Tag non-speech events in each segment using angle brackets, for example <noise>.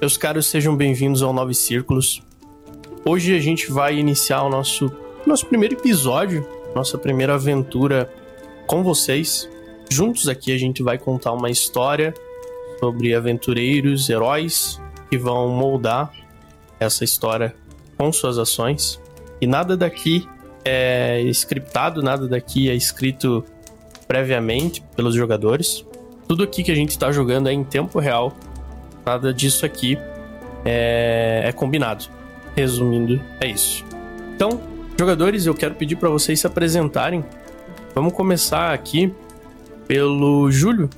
Meus caros, sejam bem-vindos ao Nove Círculos. Hoje a gente vai iniciar o nosso, nosso primeiro episódio, nossa primeira aventura com vocês. Juntos aqui a gente vai contar uma história sobre aventureiros, heróis que vão moldar essa história com suas ações. E nada daqui é scriptado, nada daqui é escrito previamente pelos jogadores. Tudo aqui que a gente está jogando é em tempo real. Nada disso aqui é, é combinado. Resumindo, é isso. Então, jogadores, eu quero pedir para vocês se apresentarem. Vamos começar aqui pelo Júlio.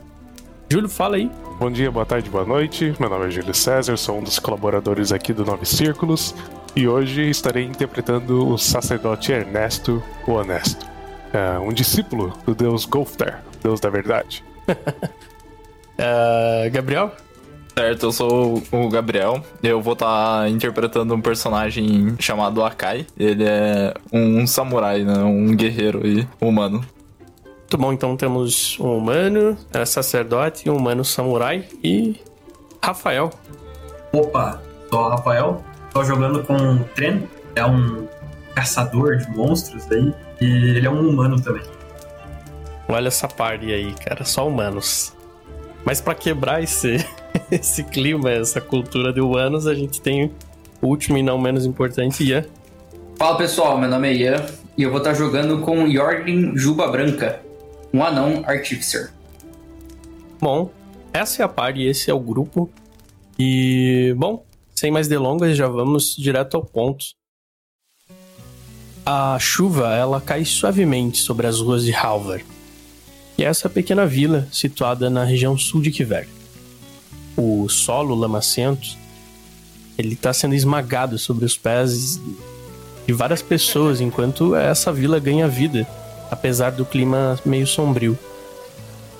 Júlio, fala aí. Bom dia, boa tarde, boa noite. Meu nome é Júlio César, sou um dos colaboradores aqui do Nove Círculos e hoje estarei interpretando o sacerdote Ernesto o Honesto, é, um discípulo do deus Golfter, deus da verdade. uh, <laughs> Gabriel? Certo, eu sou o Gabriel. Eu vou estar tá interpretando um personagem chamado Akai. Ele é um, samurai, né? Um guerreiro e humano. Muito bom, então temos um humano, é, sacerdote, um humano samurai e Rafael. Opa, sou o Rafael. Tô jogando com o Tren, é um caçador de monstros aí, e ele é um humano também. Olha essa parte aí, cara, só humanos. Mas para quebrar esse, <laughs> esse clima, essa cultura de humanos, a gente tem o último e não menos importante, Ian. Fala pessoal, meu nome é Ian e eu vou estar jogando com Jorgen Juba Branca, um anão artificer. Bom, essa é a parte e esse é o grupo. E, bom, sem mais delongas, já vamos direto ao ponto. A chuva, ela cai suavemente sobre as ruas de Halvar e é essa pequena vila situada na região sul de Kiver. O solo lamacento ele está sendo esmagado sobre os pés de várias pessoas enquanto essa vila ganha vida, apesar do clima meio sombrio.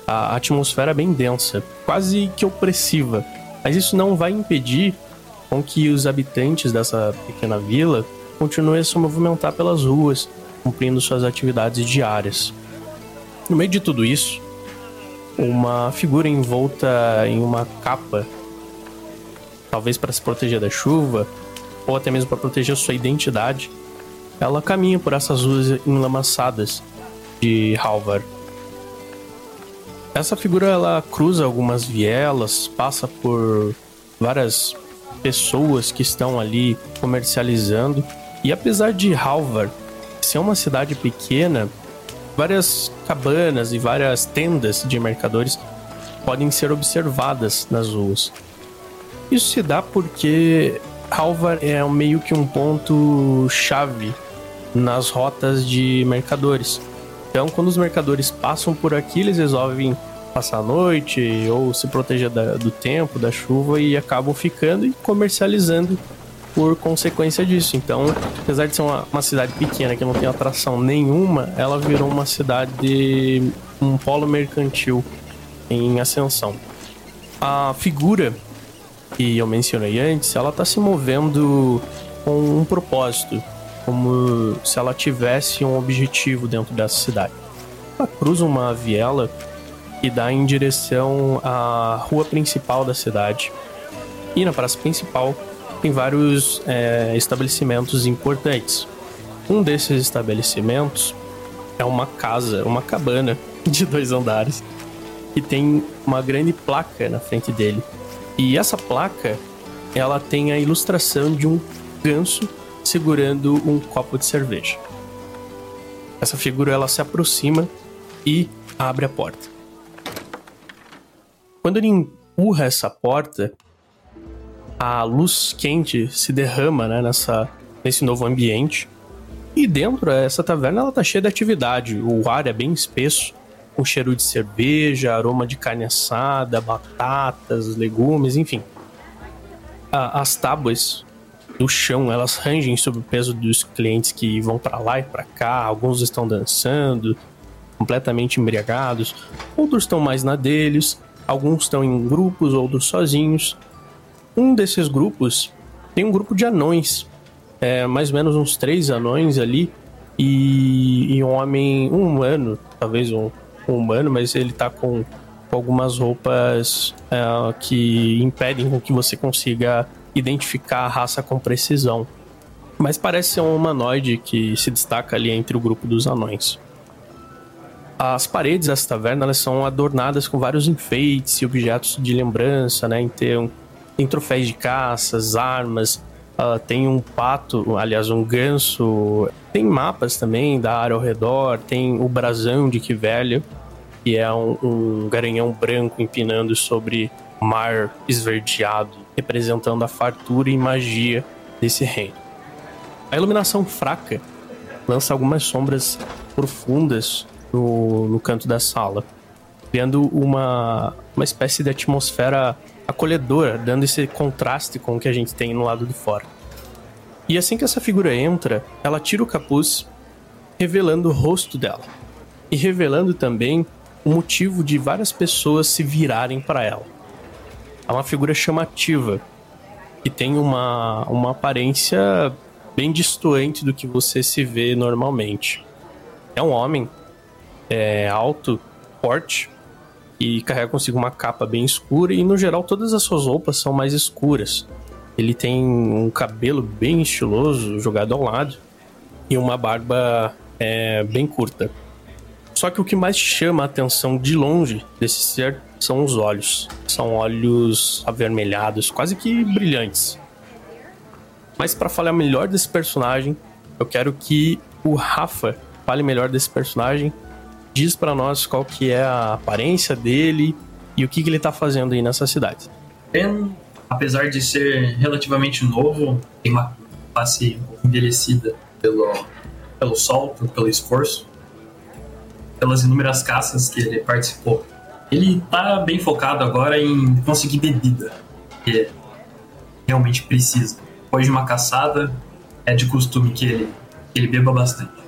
A atmosfera é bem densa, quase que opressiva, mas isso não vai impedir com que os habitantes dessa pequena vila continuem a se movimentar pelas ruas, cumprindo suas atividades diárias. No meio de tudo isso, uma figura envolta em uma capa, talvez para se proteger da chuva, ou até mesmo para proteger sua identidade, ela caminha por essas ruas enlamaçadas de Halvar. Essa figura ela cruza algumas vielas, passa por várias pessoas que estão ali comercializando, e apesar de Halvar ser uma cidade pequena, Várias cabanas e várias tendas de mercadores podem ser observadas nas ruas. Isso se dá porque Halvar é meio que um ponto chave nas rotas de mercadores. Então, quando os mercadores passam por aqui, eles resolvem passar a noite ou se proteger da, do tempo, da chuva e acabam ficando e comercializando por consequência disso. Então, apesar de ser uma, uma cidade pequena que não tem atração nenhuma, ela virou uma cidade, um polo mercantil em ascensão. A figura que eu mencionei antes, ela está se movendo com um propósito, como se ela tivesse um objetivo dentro dessa cidade. Ela cruza uma viela que dá em direção à rua principal da cidade. E na praça principal tem vários é, estabelecimentos importantes. Um desses estabelecimentos é uma casa, uma cabana <laughs> de dois andares, que tem uma grande placa na frente dele. E essa placa, ela tem a ilustração de um ganso segurando um copo de cerveja. Essa figura ela se aproxima e abre a porta. Quando ele empurra essa porta, a luz quente se derrama né, nessa, nesse novo ambiente. E dentro, essa taverna ela tá cheia de atividade. O ar é bem espesso, com cheiro de cerveja, aroma de carne assada, batatas, legumes, enfim. As tábuas do chão, elas rangem sob o peso dos clientes que vão para lá e para cá. Alguns estão dançando, completamente embriagados. Outros estão mais na deles. Alguns estão em grupos, outros sozinhos. Um desses grupos tem um grupo de anões, é, mais ou menos uns três anões ali, e, e um homem, um humano, talvez um, um, humano, mas ele tá com, com algumas roupas é, que impedem que você consiga identificar a raça com precisão. Mas parece ser um humanoide que se destaca ali entre o grupo dos anões. As paredes dessa taverna elas são adornadas com vários enfeites e objetos de lembrança, né? Então, tem troféus de caças, armas, uh, tem um pato, aliás, um ganso, tem mapas também da área ao redor, tem o brasão de que velho, que é um, um garanhão branco empinando sobre mar esverdeado, representando a fartura e magia desse reino. A iluminação fraca lança algumas sombras profundas no, no canto da sala, criando uma, uma espécie de atmosfera acolhedora, dando esse contraste com o que a gente tem no lado de fora. E assim que essa figura entra, ela tira o capuz, revelando o rosto dela. E revelando também o motivo de várias pessoas se virarem para ela. É uma figura chamativa, que tem uma, uma aparência bem distoante do que você se vê normalmente. É um homem é, alto, forte, e carrega consigo uma capa bem escura e no geral todas as suas roupas são mais escuras. Ele tem um cabelo bem estiloso jogado ao lado e uma barba é, bem curta. Só que o que mais chama a atenção de longe desse ser são os olhos. São olhos avermelhados, quase que brilhantes. Mas para falar melhor desse personagem, eu quero que o Rafa fale melhor desse personagem diz para nós qual que é a aparência dele e o que, que ele tá fazendo aí nessa cidade. Ben, apesar de ser relativamente novo, tem uma face envelhecida pelo, pelo sol, pelo esforço, pelas inúmeras caças que ele participou. Ele tá bem focado agora em conseguir bebida, que realmente precisa. Depois de uma caçada, é de costume que ele, que ele beba bastante.